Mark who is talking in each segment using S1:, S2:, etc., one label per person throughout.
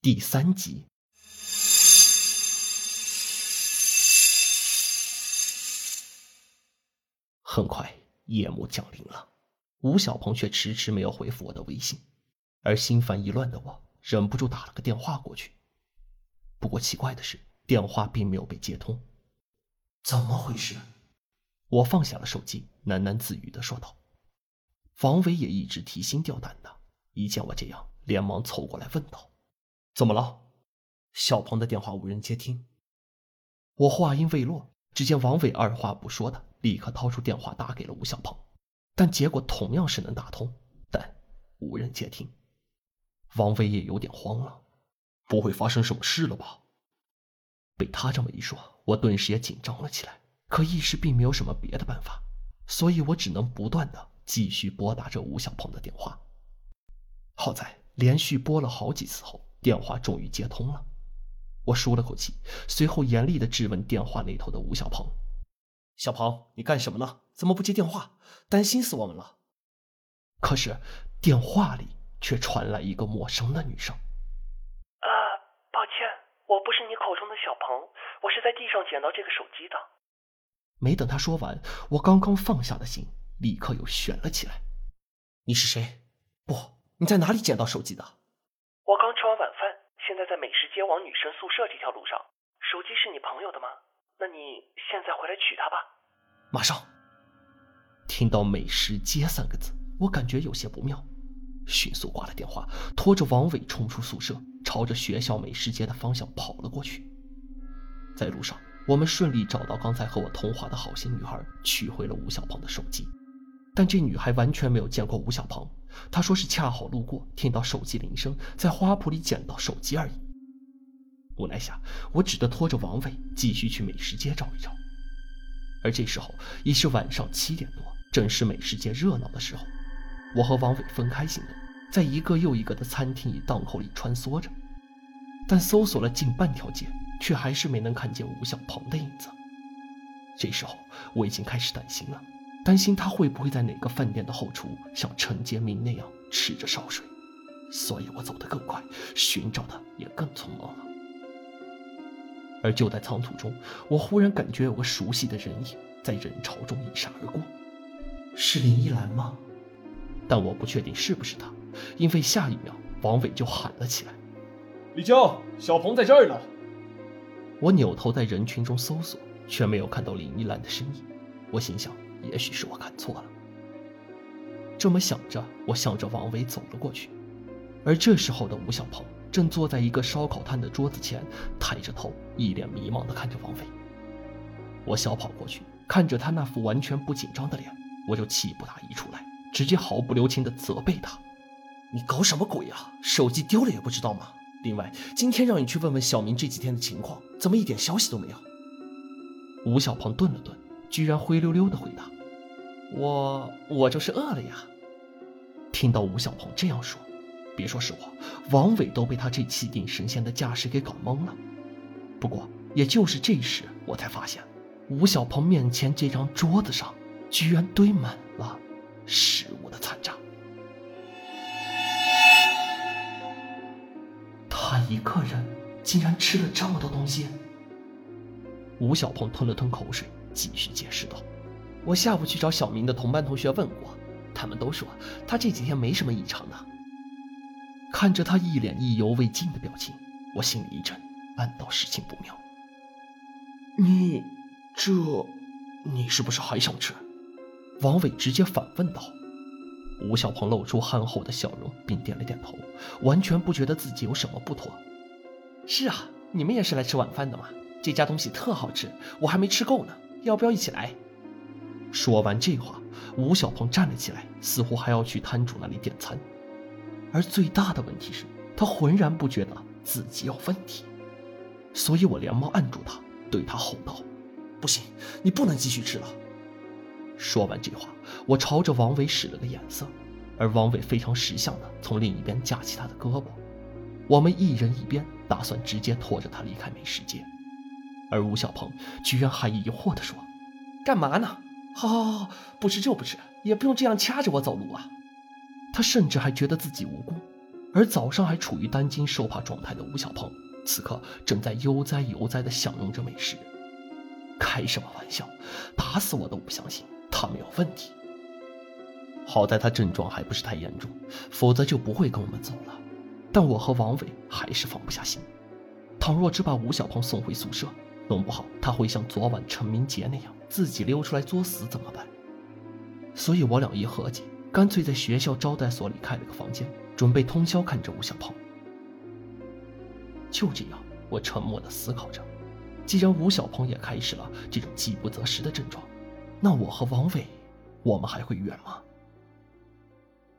S1: 第三集。很快，夜幕降临了，吴小鹏却迟迟没有回复我的微信，而心烦意乱的我忍不住打了个电话过去。不过奇怪的是，电话并没有被接通。
S2: 怎么回事？
S1: 我放下了手机，喃喃自语的说道。王伟也一直提心吊胆的，一见我这样，连忙凑过来问道。怎么了？
S2: 小鹏的电话无人接听。
S1: 我话音未落，只见王伟二话不说的立刻掏出电话打给了吴小鹏，但结果同样是能打通，但无人接听。王伟也有点慌了，
S2: 不会发生什么事了吧？
S1: 被他这么一说，我顿时也紧张了起来。可一时并没有什么别的办法，所以我只能不断的继续拨打着吴小鹏的电话。好在连续拨了好几次后。电话终于接通了，我舒了口气，随后严厉地质问电话那头的吴小鹏：“
S2: 小鹏，你干什么呢？怎么不接电话？担心死我们了。”
S1: 可是电话里却传来一个陌生的女声：“
S3: 啊，抱歉，我不是你口中的小鹏，我是在地上捡到这个手机的。”
S1: 没等他说完，我刚刚放下的心立刻又悬了起来：“
S2: 你是谁？不，你在哪里捡到手机的？”
S3: 吃完晚饭，现在在美食街往女生宿舍这条路上。手机是你朋友的吗？那你现在回来取她吧。
S2: 马上。
S1: 听到“美食街”三个字，我感觉有些不妙，迅速挂了电话，拖着王伟冲出宿舍，朝着学校美食街的方向跑了过去。在路上，我们顺利找到刚才和我通话的好心女孩，取回了吴小鹏的手机。但这女孩完全没有见过吴小鹏，他说是恰好路过，听到手机铃声，在花圃里捡到手机而已。无奈下，我只得拖着王伟继续去美食街找一找。而这时候已是晚上七点多，正是美食街热闹的时候。我和王伟分开行动，在一个又一个的餐厅与档口里穿梭着，但搜索了近半条街，却还是没能看见吴小鹏的影子。这时候我已经开始担心了。担心他会不会在哪个饭店的后厨像陈杰明那样吃着烧水，所以我走得更快，寻找的也更匆忙了。而就在仓促中，我忽然感觉有个熟悉的人影在人潮中一闪而过，
S2: 是林依兰吗？
S1: 但我不确定是不是她，因为下一秒王伟就喊了起来：“
S4: 李娇，小鹏在这儿呢！”
S1: 我扭头在人群中搜索，却没有看到林依兰的身影。我心想。也许是我看错了。这么想着，我向着王伟走了过去。而这时候的吴小鹏正坐在一个烧烤摊的桌子前，抬着头，一脸迷茫地看着王伟。我小跑过去，看着他那副完全不紧张的脸，我就气不打一处来，直接毫不留情地责备他：“
S2: 你搞什么鬼啊？手机丢了也不知道吗？另外，今天让你去问问小明这几天的情况，怎么一点消息都没有？”
S1: 吴小鹏顿了顿。居然灰溜溜的回答：“
S2: 我我就是饿了呀。”
S1: 听到吴小鹏这样说，别说是我，王伟都被他这气定神闲的架势给搞懵了。不过，也就是这时，我才发现，吴小鹏面前这张桌子上，居然堆满了食物的残渣。他一个人竟然吃了这么多东西。吴小鹏吞了吞口水。继续解释道：“我下午去找小明的同班同学问过，他们都说他这几天没什么异常的。”看着他一脸意犹未尽的表情，我心里一震，暗道事情不妙。
S2: 你这，你是不是还想吃？
S1: 王伟直接反问道。吴小鹏露出憨厚的笑容，并点了点头，完全不觉得自己有什么不妥。是啊，你们也是来吃晚饭的吗？这家东西特好吃，我还没吃够呢。要不要一起来？说完这话，吴小鹏站了起来，似乎还要去摊主那里点餐。而最大的问题是，他浑然不觉得自己有问题，所以我连忙按住他，对他吼道：“
S2: 不行，你不能继续吃了。”
S1: 说完这话，我朝着王伟使了个眼色，而王伟非常识相的从另一边架起他的胳膊，我们一人一边，打算直接拖着他离开美食街。而吴小鹏居然还疑惑地说：“干嘛呢？好，好，好，不吃就不吃，也不用这样掐着我走路啊！”他甚至还觉得自己无辜，而早上还处于担惊受怕状态的吴小鹏，此刻正在悠哉悠哉地享用着美食。开什么玩笑！打死我都不相信他没有问题。好在他症状还不是太严重，否则就不会跟我们走了。但我和王伟还是放不下心。倘若只把吴小鹏送回宿舍，弄不好他会像昨晚陈明杰那样自己溜出来作死，怎么办？所以我俩一合计，干脆在学校招待所里开了个房间，准备通宵看着吴小鹏。就这样，我沉默地思考着。既然吴小鹏也开始了这种饥不择食的症状，那我和王伟，我们还会远吗？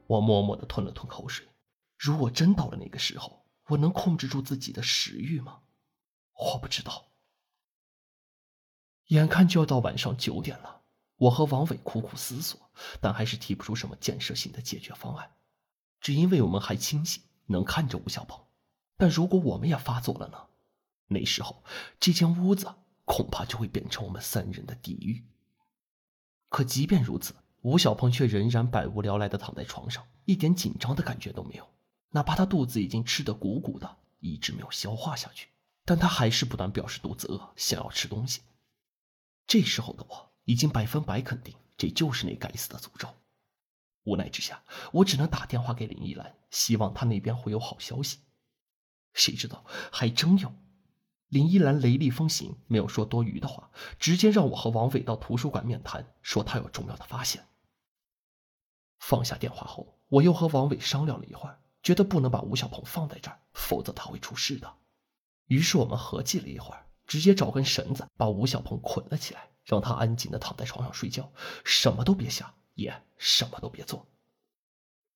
S1: 我默默地吞了吞口水。如果真到了那个时候，我能控制住自己的食欲吗？我不知道。眼看就要到晚上九点了，我和王伟苦苦思索，但还是提不出什么建设性的解决方案。只因为我们还清醒，能看着吴小鹏。但如果我们也发作了呢？那时候，这间屋子恐怕就会变成我们三人的地狱。可即便如此，吴小鹏却仍然百无聊赖的躺在床上，一点紧张的感觉都没有。哪怕他肚子已经吃得鼓鼓的，一直没有消化下去，但他还是不断表示肚子饿，想要吃东西。这时候的我已经百分百肯定，这就是那该死的诅咒。无奈之下，我只能打电话给林依兰，希望她那边会有好消息。谁知道还真有。林依兰雷厉风行，没有说多余的话，直接让我和王伟到图书馆面谈，说他有重要的发现。放下电话后，我又和王伟商量了一会儿，觉得不能把吴小鹏放在这儿，否则他会出事的。于是我们合计了一会儿，直接找根绳子把吴小鹏捆了起来，让他安静的躺在床上睡觉，什么都别想，也什么都别做。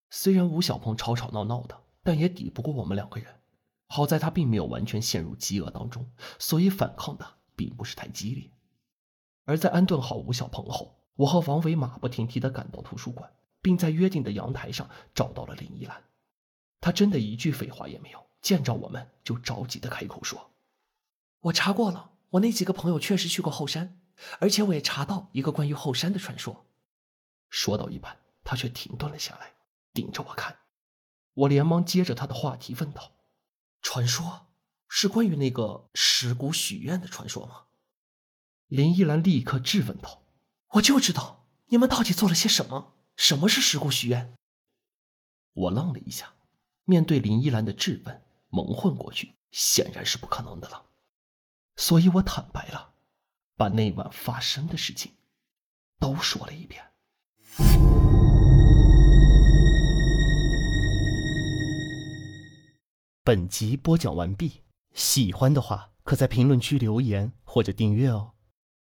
S1: 虽然吴小鹏吵吵闹闹的，但也抵不过我们两个人。好在他并没有完全陷入饥饿当中，所以反抗的并不是太激烈。而在安顿好吴小鹏后，我和王伟马不停蹄地赶到图书馆，并在约定的阳台上找到了林依兰。他真的一句废话也没有，见着我们就着急地开口说：“
S2: 我查过了，我那几个朋友确实去过后山，而且我也查到一个关于后山的传说。”
S1: 说到一半，他却停顿了下来，盯着我看。我连忙接着他的话题问道。
S2: 传说是关于那个石骨许愿的传说吗？
S1: 林依兰立刻质问道：“
S2: 我就知道你们到底做了些什么？什么是石骨许愿？”
S1: 我愣了一下，面对林依兰的质问，蒙混过去显然是不可能的了，所以我坦白了，把那晚发生的事情都说了一遍。本集播讲完毕，喜欢的话可在评论区留言或者订阅哦。